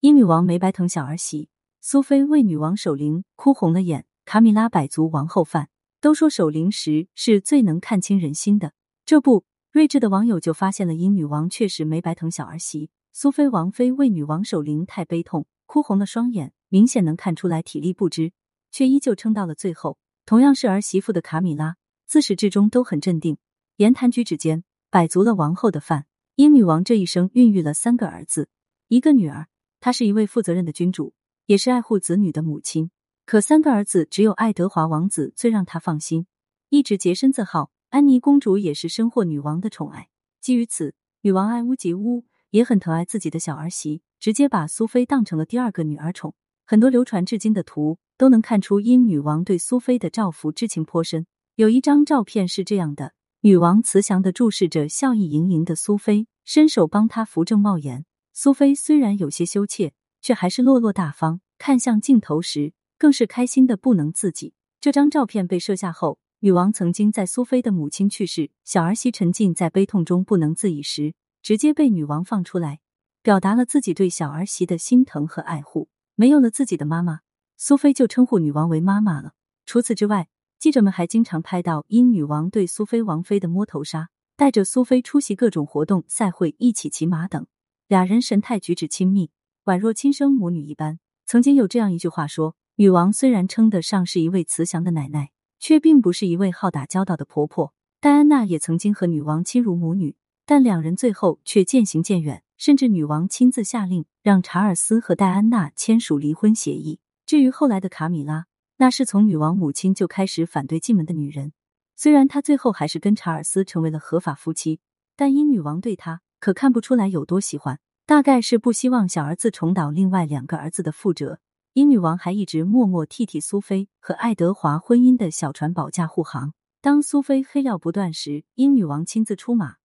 英女王没白疼小儿媳，苏菲为女王守灵哭红了眼。卡米拉百足王后饭，都说守灵时是最能看清人心的。这不，睿智的网友就发现了英女王确实没白疼小儿媳。苏菲王妃为女王守灵太悲痛，哭红了双眼，明显能看出来体力不支，却依旧撑到了最后。同样是儿媳妇的卡米拉，自始至终都很镇定，言谈举止间摆足了王后的范。英女王这一生孕育了三个儿子，一个女儿。她是一位负责任的君主，也是爱护子女的母亲。可三个儿子，只有爱德华王子最让她放心，一直洁身自好。安妮公主也是深获女王的宠爱。基于此，女王爱屋及乌，也很疼爱自己的小儿媳，直接把苏菲当成了第二个女儿宠。很多流传至今的图都能看出，因女王对苏菲的照拂之情颇深。有一张照片是这样的：女王慈祥的注视着笑意盈盈的苏菲，伸手帮她扶正帽檐。苏菲虽然有些羞怯，却还是落落大方。看向镜头时，更是开心的不能自己。这张照片被摄下后，女王曾经在苏菲的母亲去世、小儿媳沉浸在悲痛中不能自已时，直接被女王放出来，表达了自己对小儿媳的心疼和爱护。没有了自己的妈妈，苏菲就称呼女王为妈妈了。除此之外，记者们还经常拍到因女王对苏菲王妃的摸头杀，带着苏菲出席各种活动、赛会，一起骑马等。俩人神态举止亲密，宛若亲生母女一般。曾经有这样一句话说：“女王虽然称得上是一位慈祥的奶奶，却并不是一位好打交道的婆婆。”戴安娜也曾经和女王亲如母女，但两人最后却渐行渐远，甚至女王亲自下令让查尔斯和戴安娜签署离婚协议。至于后来的卡米拉，那是从女王母亲就开始反对进门的女人。虽然她最后还是跟查尔斯成为了合法夫妻，但因女王对她。可看不出来有多喜欢，大概是不希望小儿子重蹈另外两个儿子的覆辙。英女王还一直默默替替苏菲和爱德华婚姻的小船保驾护航。当苏菲黑料不断时，英女王亲自出马，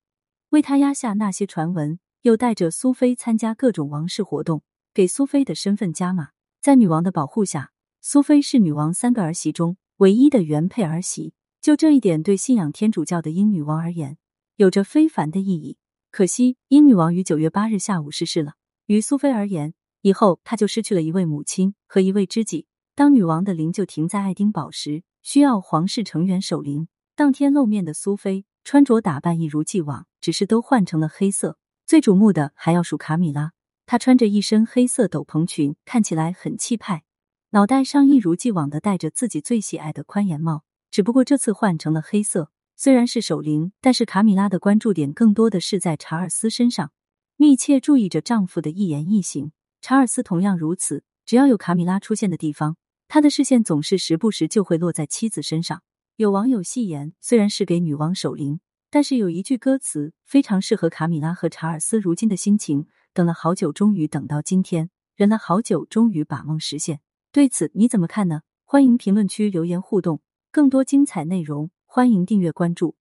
为她压下那些传闻，又带着苏菲参加各种王室活动，给苏菲的身份加码。在女王的保护下，苏菲是女王三个儿媳中唯一的原配儿媳。就这一点，对信仰天主教的英女王而言，有着非凡的意义。可惜，英女王于九月八日下午逝世了。于苏菲而言，以后她就失去了一位母亲和一位知己。当女王的灵柩停在爱丁堡时，需要皇室成员守灵。当天露面的苏菲，穿着打扮一如既往，只是都换成了黑色。最瞩目的还要数卡米拉，她穿着一身黑色斗篷裙，看起来很气派，脑袋上一如既往的戴着自己最喜爱的宽檐帽，只不过这次换成了黑色。虽然是守灵，但是卡米拉的关注点更多的是在查尔斯身上，密切注意着丈夫的一言一行。查尔斯同样如此，只要有卡米拉出现的地方，他的视线总是时不时就会落在妻子身上。有网友戏言，虽然是给女王守灵，但是有一句歌词非常适合卡米拉和查尔斯如今的心情：等了好久，终于等到今天；忍了好久，终于把梦实现。对此你怎么看呢？欢迎评论区留言互动，更多精彩内容。欢迎订阅关注。